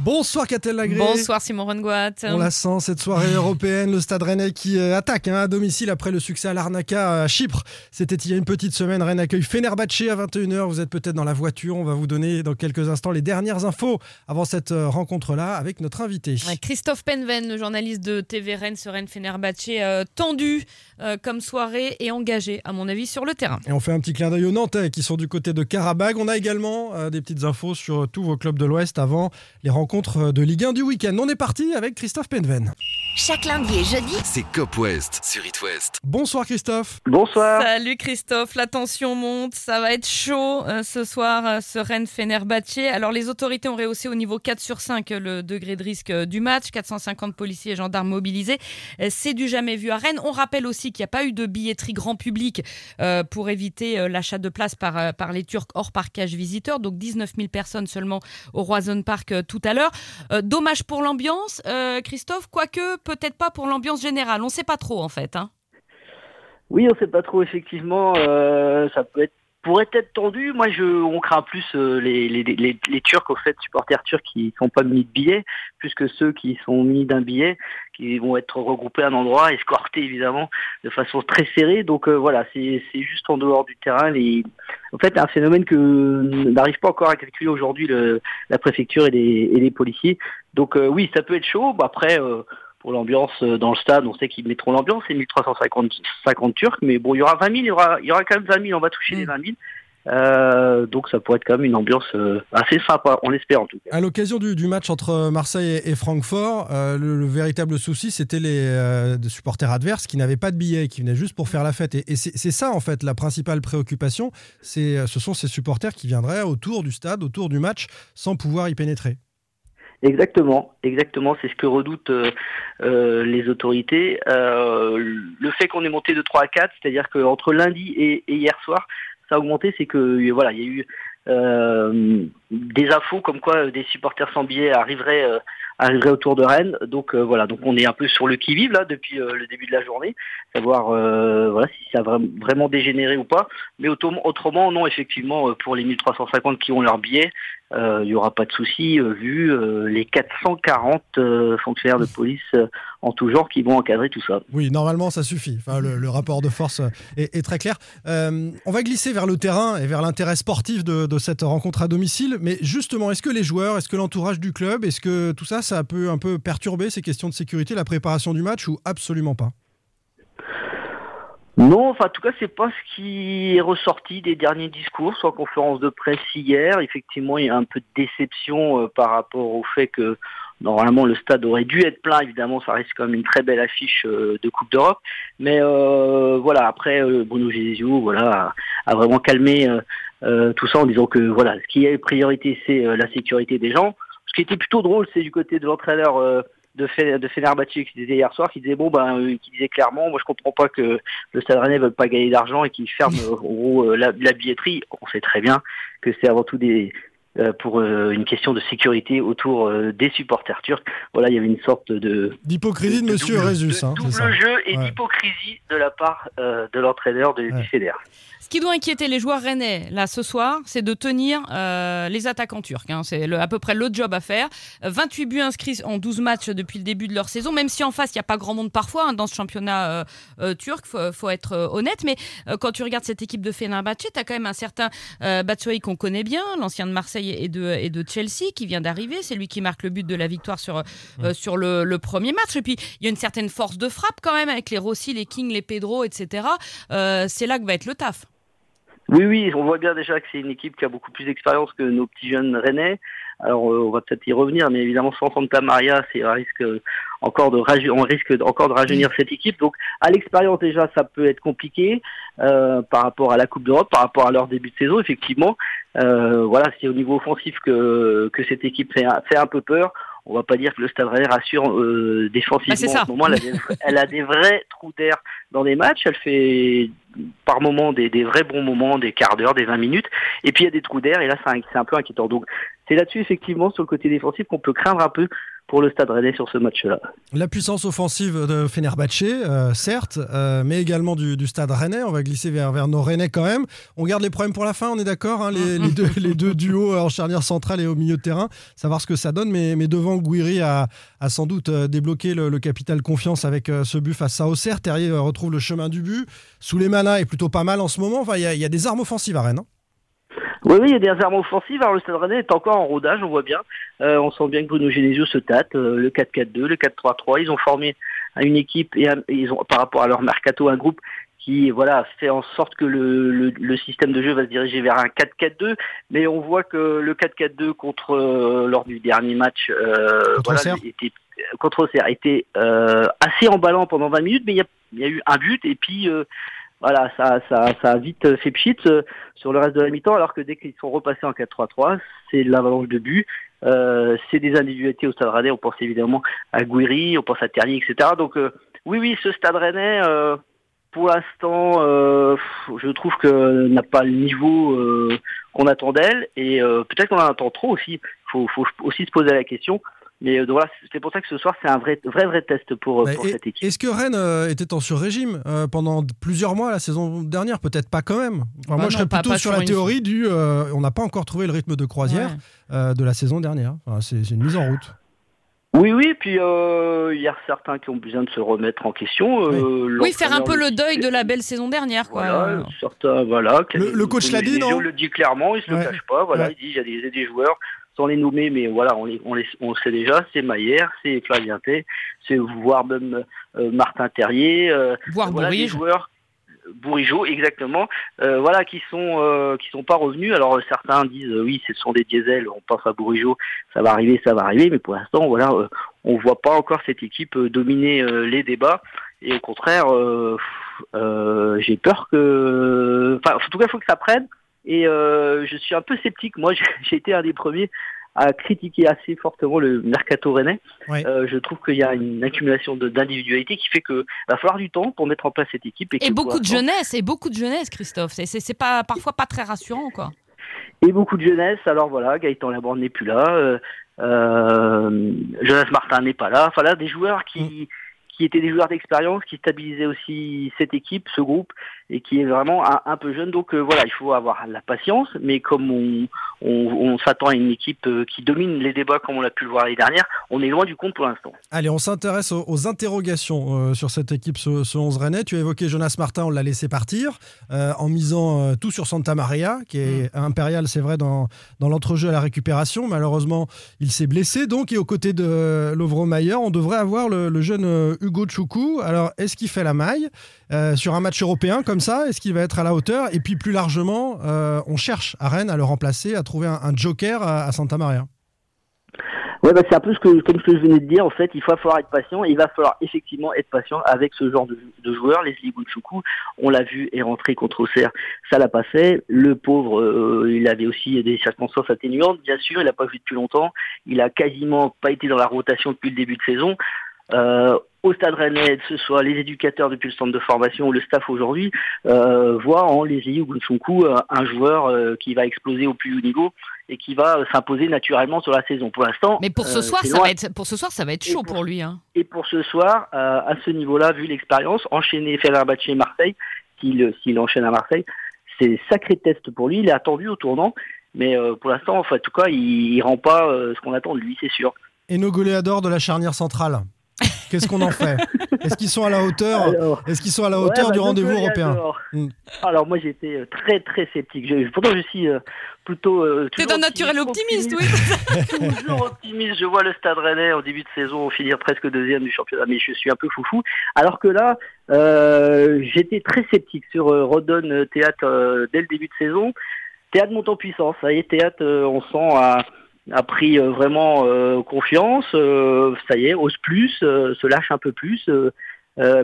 Bonsoir Catel Lagré. Bonsoir Simon Rongoat. On la sent cette soirée européenne, le Stade Rennais qui euh, attaque hein, à domicile après le succès à l'Arnaca à Chypre. C'était il y a une petite semaine. Rennes accueille Fenerbahçe à 21h. Vous êtes peut-être dans la voiture. On va vous donner dans quelques instants les dernières infos avant cette euh, rencontre-là avec notre invité. Christophe Penven, le journaliste de TV Rennes, ce Rennes Fenerbahçe, euh, tendu euh, comme soirée et engagé, à mon avis, sur le terrain. Et on fait un petit clin d'œil aux Nantais qui sont du côté de Karabag. On a également euh, des petites infos sur tous vos clubs de l'Ouest avant les rencontres de Ligue 1 du week-end. On est parti avec Christophe Penven. Chaque lundi et jeudi, C'est Cop West sur It West. Bonsoir Christophe. Bonsoir. Salut Christophe, la tension monte, ça va être chaud euh, ce soir, euh, ce Rennes Fenerbahçe. Alors les autorités ont rehaussé au niveau 4 sur 5 le degré de risque euh, du match, 450 policiers et gendarmes mobilisés. Euh, C'est du jamais vu à Rennes. On rappelle aussi qu'il n'y a pas eu de billetterie grand public euh, pour éviter euh, l'achat de places par, euh, par les Turcs hors parquage visiteurs, donc 19 000 personnes seulement au Roison Park euh, tout à l'heure. Euh, dommage pour l'ambiance, euh, Christophe, quoique peut-être pas pour l'ambiance générale, on ne sait pas trop en fait. Hein. Oui, on sait pas trop effectivement. euh, ça pourrait être tendu. Moi, on craint plus euh, les, Turcs, au fait, supporters turcs qui sont pas mis de billets, plus que ceux qui sont mis d'un billet, qui vont être regroupés à un endroit, escortés évidemment, de façon très serrée. Donc euh, voilà, c'est juste en dehors du terrain. En fait, un phénomène que n'arrive pas encore à calculer aujourd'hui la préfecture et les, policiers. Donc oui, ça peut être chaud. Bon, après. Pour l'ambiance euh, dans le stade, on sait qu'ils mettront l'ambiance, c'est 1350 50 Turcs, mais bon, il y aura 20 000, il y aura, il y aura quand même 20 000, on va toucher Mm. les 20 000. Euh, donc ça pourrait être quand même une ambiance euh, assez sympa, on l'espère en tout cas. À l'occasion du, du match entre Marseille et, et Francfort, euh, le, le véritable souci, c'était les supporters adverses qui n'avaient pas de billets, qui venaient juste pour faire la fête. Et, et c'est ça, en fait, la principale préoccupation. C'est, ce sont ces supporters qui viendraient autour du stade, autour du match, sans pouvoir y pénétrer. Exactement, exactement, c'est ce que redoutent euh, euh, les autorités. Euh, le fait qu'on ait monté de 3 à 4, c'est-à-dire qu'entre lundi et, et hier soir, ça a augmenté, c'est que voilà, il y a eu euh, des infos comme quoi euh, des supporters sans billets arriveraient, euh, arriveraient autour de Rennes. Donc euh, voilà, donc on est un peu sur le qui-vive là depuis le début de la journée, savoir voilà si ça a vra- vraiment dégénéré ou pas. Mais autrement, autrement non, effectivement, pour les 1350 qui ont leur billet, il n'y aura pas de souci euh, vu euh, les 440 euh, fonctionnaires de police euh, en tout genre qui vont encadrer tout ça. Oui, normalement, ça suffit. Enfin, le, le rapport de force euh, est, est très clair. Euh, on va glisser vers le terrain et vers l'intérêt sportif de, de cette rencontre à domicile. Mais justement, est-ce que les joueurs, est-ce que l'entourage du club, est-ce que tout ça, ça peut un peu perturber ces questions de sécurité, la préparation du match ou absolument pas? Non, enfin en tout cas c'est pas ce qui est ressorti des derniers discours, soit en conférence de presse hier. Effectivement, il y a un peu de déception euh, par rapport au fait que normalement le stade aurait dû être plein. Évidemment, ça reste quand même une très belle affiche euh, de Coupe d'Europe. Mais euh, voilà, après euh, Bruno Genesio, voilà, a, a vraiment calmé euh, euh, tout ça en disant que voilà, ce qui est priorité, c'est la sécurité des gens. Ce qui était plutôt drôle, c'est du côté de l'entraîneur. De, de qui disait hier soir, qui disait bon ben, euh, qui disait clairement, moi je comprends pas que le Stade Rennais veut pas gagner d'argent et qu'ils ferment euh, en gros euh, la, la billetterie. On sait très bien que c'est avant tout des pour euh, une question de sécurité autour euh, des supporters turcs. Voilà, il y avait une sorte de D'hypocrisie de, Monsieur double, Résus, de hein, double ça. jeu et Ouais. d'hypocrisie de la part euh, de l'entraîneur de, Ouais. du fédère. Ce qui doit inquiéter les joueurs rennais là ce soir, c'est de tenir euh, les attaquants turcs. hein. C'est à peu près le job à faire. Euh, 28 buts inscrits en 12 matchs depuis le début de leur saison, même si en face il n'y a pas grand monde parfois hein, dans ce championnat euh, euh, turc, faut, faut être euh, honnête. Mais euh, quand tu regardes cette équipe de Fenerbahçe, tu as quand même un certain euh, Batshuayi qu'on connaît bien, l'ancien de Marseille et de, et de Chelsea qui vient d'arriver. C'est lui qui marque le but de la victoire sur, euh, sur le, le premier match. Et puis il y a une certaine force de frappe quand même avec les Rossi, les King, les Pedro, etc. Euh, c'est là que va être le taf. Oui, oui, on voit bien déjà que c'est une équipe qui a beaucoup plus d'expérience que nos petits jeunes rennais. Alors, euh, on va peut-être y revenir, mais évidemment, sans Santa Maria, c'est un risque euh, encore de on risque encore de rajeunir cette équipe. Donc, à l'expérience déjà, ça peut être compliqué euh, par rapport à la Coupe d'Europe, par rapport à leur début de saison, effectivement. Euh, voilà, c'est au niveau offensif que que cette équipe fait un, fait un peu peur. On va pas dire que le Stade Rennais rassure euh, défensivement. Bah. En ce moment, elle a, des, elle a des vrais trous d'air dans les matchs. Elle fait par moments des, des vrais bons moments, des quarts d'heure, des 20 minutes. Et puis il y a des trous d'air. Et là, c'est un, c'est un peu inquiétant. Donc c'est là-dessus effectivement sur le côté défensif qu'on peut craindre un peu pour le Stade Rennais sur ce match-là. La puissance offensive de Fenerbahçe, euh, certes, euh, mais également du, Stade Rennais. On va glisser vers, nos Rennais quand même. On garde les problèmes pour la fin, on est d'accord hein, les, les, deux, les, duos en charnière centrale et au milieu de terrain, savoir ce que ça donne. Mais, devant, Gouiri a, sans doute euh, débloqué le, capital confiance avec ce but face à Auxerre. Terrier retrouve le chemin du but. Souleymana est plutôt pas mal en ce moment. Enfin, il y, y, a des armes offensives à Rennes. Hein oui, oui, il y a des armes offensives. Alors le Stade Rennais est encore en rodage, on voit bien. Euh, on sent bien que Bruno Genesio se tâte. Euh, le 4-4-2, le 4-3-3. Ils ont formé une équipe et, un, ils ont, par rapport à leur mercato, un groupe qui voilà fait en sorte que le, le, le, système de jeu va se diriger vers un 4-4-2, mais on voit que le 4-4-2 contre euh, lors du dernier match euh, contre voilà, était contre Auxerre était euh, assez emballant pendant 20 minutes, mais il y a, il y a eu un but et puis voilà, ça, ça, ça a vite fait pchit sur le reste de la mi-temps, alors que dès qu'ils sont repassés en 4-3-3, c'est l'avalanche de but. Euh, c'est des individualités au Stade Rennais. On pense évidemment à Gouiri, on pense à Ternier, etc. Donc euh, oui, oui, ce Stade Rennais, euh, pour l'instant, euh, je trouve que n'a pas le niveau qu'on attend d'elle, et peut-être qu'on en attend trop aussi. Il faut, faut aussi se poser la question. Mais euh, voilà, c'est pour ça que ce soir, c'est un vrai, vrai, vrai test pour, bah, pour cette équipe. Est-ce que Rennes euh, était en sur-régime euh, pendant plusieurs mois la saison dernière? Peut-être pas quand même. Enfin, bah moi, non, je serais plutôt pas, sur, la théorie du euh, on n'a pas encore trouvé le rythme de croisière ouais. de la saison dernière. Enfin, c'est une mise en route. Oui, oui, puis il euh, y a certains qui ont besoin de se remettre en question. Euh, oui, faire un peu le deuil de la belle saison dernière, quoi. Voilà, certains, voilà. Le, le coach l'a dit, non? le dit clairement, il se ouais. le cache pas. Voilà, ouais. il dit il y a des, des joueurs sans les nommer, mais voilà, on, les, on, les, on le sait déjà, c'est Maillère, c'est Flavien c'est voire même euh, Martin Terrier, euh, voire voilà, des joueurs Bourigeau, exactement, euh, voilà, qui sont euh, qui sont pas revenus. Alors certains disent euh, oui, ce sont des diesels, on pense à Bourigeau, ça va arriver, ça va arriver, mais pour l'instant, voilà, euh, on voit pas encore cette équipe dominer les débats. Et au contraire, j'ai peur que, enfin, en tout cas, il faut que ça prenne. Et je suis un peu sceptique. Moi, j'ai été un des premiers à critiquer assez fortement le mercato rennais. Euh, je trouve qu'il y a une accumulation d'individualité qui fait que va falloir du temps pour mettre en place cette équipe. Et, et beaucoup de jeunesse, et beaucoup de jeunesse, Christophe. C'est pas parfois pas très rassurant, quoi. Et beaucoup de jeunesse. Alors voilà, Gaëtan Laborde n'est plus là. Euh, euh, Jonas Martin n'est pas là. Enfin là, des joueurs qui mm qui étaient des joueurs d'expérience, qui stabilisaient aussi cette équipe, ce groupe, et qui est vraiment un, un peu jeune. Donc euh, voilà, il faut avoir la patience, mais comme on, on, on s'attend à une équipe euh, qui domine les débats comme on l'a pu le voir l'année dernière, on est loin du compte pour l'instant. Allez, on s'intéresse aux, aux, interrogations euh, sur cette équipe, ce, ce 11 Rennais. Tu as évoqué Jonas Martin, on l'a laissé partir, euh, en misant tout sur Santa Maria, qui est mmh. impérial, c'est vrai, dans, dans l'entrejeu à la récupération. Malheureusement, il s'est blessé, donc, et aux côtés de Lovro Mayer, on devrait avoir le, le jeune Hugo Choukou. Alors, est-ce qu'il fait la maille euh, sur un match européen comme ça? Est-ce qu'il va être à la hauteur? Et puis, plus largement, euh, on cherche à Rennes à le remplacer, à trouver un, joker à, Santa Maria. Ouais, bah c'est un peu ce que, comme ce que je venais de dire. En fait, il va falloir être patient. Il va falloir effectivement être patient avec ce genre de, de joueur. Leslie Gouchoukou, on l'a vu, est rentré contre Auxerre. Ça l'a pas fait. Le pauvre, euh, il avait aussi des circonstances atténuantes. Bien sûr, il n'a pas vu depuis longtemps. Il a quasiment pas été dans la rotation depuis le début de saison. Euh, au Stade Rennais, que ce soit les éducateurs depuis le centre de formation ou le staff aujourd'hui, euh, voient en Leslie Ogunchunku euh, un joueur euh, qui va exploser au plus haut niveau et qui va s'imposer naturellement sur la saison. Pour l'instant, mais pour ce soir, ça va être pour ce soir, ça va être chaud pour, pour, lui. Hein. Et pour ce soir, à ce niveau-là, vu l'expérience, enchaîner Fenerbahçe et Marseille, s'il s'il enchaîne à Marseille, c'est sacré test pour lui. Il est attendu au tournant, mais pour l'instant, enfin, en tout cas, il, il rend pas ce qu'on attend de lui, c'est sûr. Et nos goléadors de la charnière centrale? Qu'est-ce qu'on en fait? Est-ce qu'ils sont à la hauteur? Est-ce qu'ils sont à la hauteur ouais, du bah, rendez-vous européen? alors. Mm. alors moi j'étais très très sceptique. Je, pourtant je suis euh, plutôt. Euh, T'es un naturel optimiste, optimiste oui. toujours optimiste. Je vois le Stade Rennais en début de saison finir presque deuxième du championnat, mais je suis un peu foufou. Alors que là, euh, j'étais très sceptique sur euh, Rodon Théâtre euh, dès le début de saison. Théâtre monte en puissance. Ça y est, Théâtre, on sent à a pris euh, vraiment euh, confiance, euh, ça y est, ose plus, se lâche un peu plus.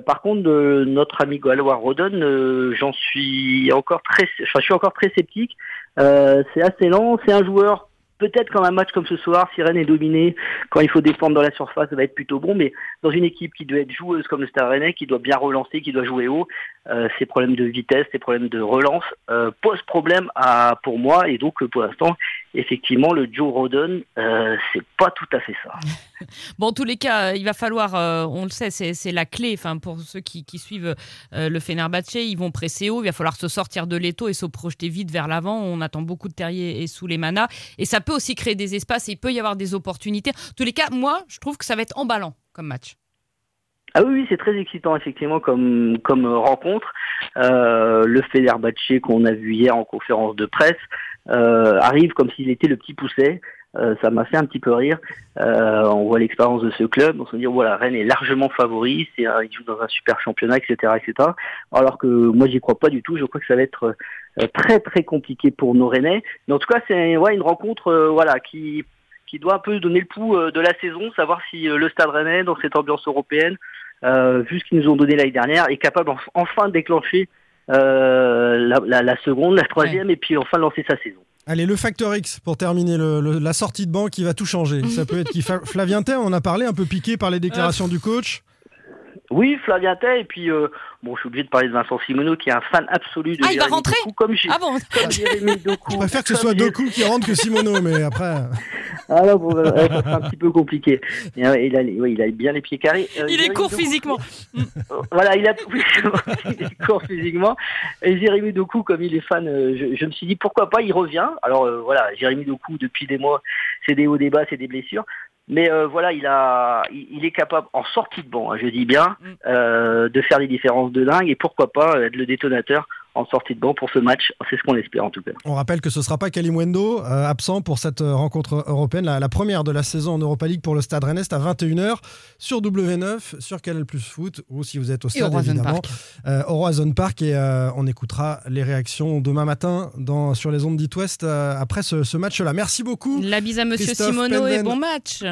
par contre, de notre ami Galois Rodon, j'en suis encore très, enfin, je suis encore très sceptique. c'est assez lent, c'est un joueur peut-être quand un match comme ce soir, si Rennes est dominé, quand il faut défendre dans la surface, ça va être plutôt bon, mais dans une équipe qui doit être joueuse comme le Stade Rennais, qui doit bien relancer, qui doit jouer haut, euh, ces problèmes de vitesse, ces problèmes de relance euh, posent problème à, pour moi, et donc pour l'instant, effectivement, le Joe Rodon, euh, c'est pas tout à fait ça. Bon, en tous les cas, il va falloir, euh, on le sait, c'est la clé. Enfin, pour ceux qui, qui suivent euh, le Fenerbahçe, ils vont presser haut. Il va falloir se sortir de l'étau et se projeter vite vers l'avant. On attend beaucoup de Terrier et sous les manas. Et ça peut aussi créer des espaces et il peut y avoir des opportunités. En tous les cas, moi, je trouve que ça va être emballant comme match. Ah oui, oui, c'est très excitant effectivement comme comme euh, rencontre. Euh, le Fenerbahçe qu'on a vu hier en conférence de presse euh, arrive comme s'il était le petit pousset. Euh, ça m'a fait un petit peu rire. Euh, on voit l'expérience de ce club, on se dit voilà Rennes est largement favori, c'est il joue dans un super championnat, etc., etc. Alors que moi j'y crois pas du tout. Je crois que ça va être euh, très très compliqué pour nos Rennais. Mais en tout cas c'est ouais une rencontre euh, voilà qui qui doit un peu donner le pouls euh, de la saison, savoir si euh, le Stade Rennais dans cette ambiance européenne, euh, vu ce qu'ils nous ont donné l'année dernière, est capable enf- enfin de déclencher euh, la, la- la seconde, la troisième, et puis enfin lancer sa saison. Allez, le Factor X pour terminer le- le- la sortie de banc qui va tout changer. Ça peut être qui Flavien on en a parlé, un peu piqué par les déclarations du coach. Oui, Flavien Tay, et puis euh, bon, je suis obligé de parler de Vincent Simoneau, qui est un fan absolu de Ah, il va Jérémy rentrer Doku, comme, Ah bon comme Jérémy Doku. Je préfère que ce soit Doku qui rentre que Simono, mais après. Ah non, bon, euh, ça sera un petit peu compliqué. Euh, il, a, les- ouais, il a bien les pieds carrés. Euh, Il est court physiquement. Voilà, il a il est court physiquement. Et Jérémy Doku, comme il est fan, euh, je, je me suis dit pourquoi pas, il revient. Alors voilà, Jérémy Doku, depuis des mois, c'est des hauts, des bas, c'est des blessures. Mais euh, voilà, il a, il, est capable, en sortie de banc, hein, je dis bien, Mm. euh, de faire des différences de dingue. Et pourquoi pas être le détonateur en sortie de banc pour ce match. C'est ce qu'on espère en tout cas. On rappelle que ce ne sera pas Kalimwendo, euh, absent pour cette euh, rencontre européenne, la, la première de la saison en Europa League pour le Stade Rennais, à 21h sur W9, sur Canal Plus Foot, ou si vous êtes au Et au stade évidemment, Park. euh, au Roison Park. Et euh, on écoutera les réactions demain matin dans, sur les ondes d'It West euh, après ce, ce match-là. Merci beaucoup. La bise à Monsieur Christophe Simoneau et Penden. bon match.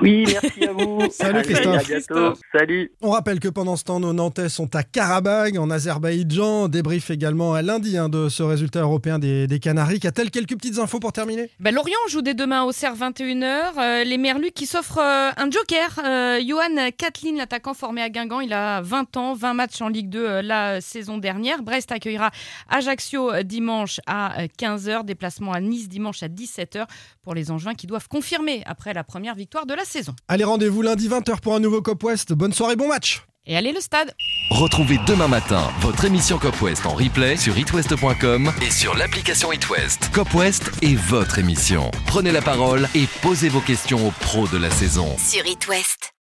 Oui, merci à vous. Salut, Christophe. À bientôt. Salut. On rappelle que pendant ce temps, nos Nantais sont à Karabagh, en Azerbaïdjan. Débrief également à lundi hein, de ce résultat européen des, des Canaries. Qu'a-t-elle quelques petites infos pour terminer? Ben, Lorient joue dès demain au CER 21h. Euh, les Merlus qui s'offrent euh, un joker. Euh, Johan Kathleen, l'attaquant formé à Guingamp, il a 20 ans, 20 matchs en Ligue 2 euh, la saison dernière. Brest accueillera Ajaccio dimanche à euh, 15h. Déplacement à Nice dimanche à 17h pour les Angevins qui doivent confirmer après la première victoire de la saison. Allez, rendez-vous lundi 20h pour un nouveau Cop West. Bonne soirée, bon match Et allez le stade Retrouvez demain matin votre émission Cop West en replay sur itwest.com et sur l'application itwest. Cop West est votre émission. Prenez la parole et posez vos questions aux pros de la saison. Sur It West.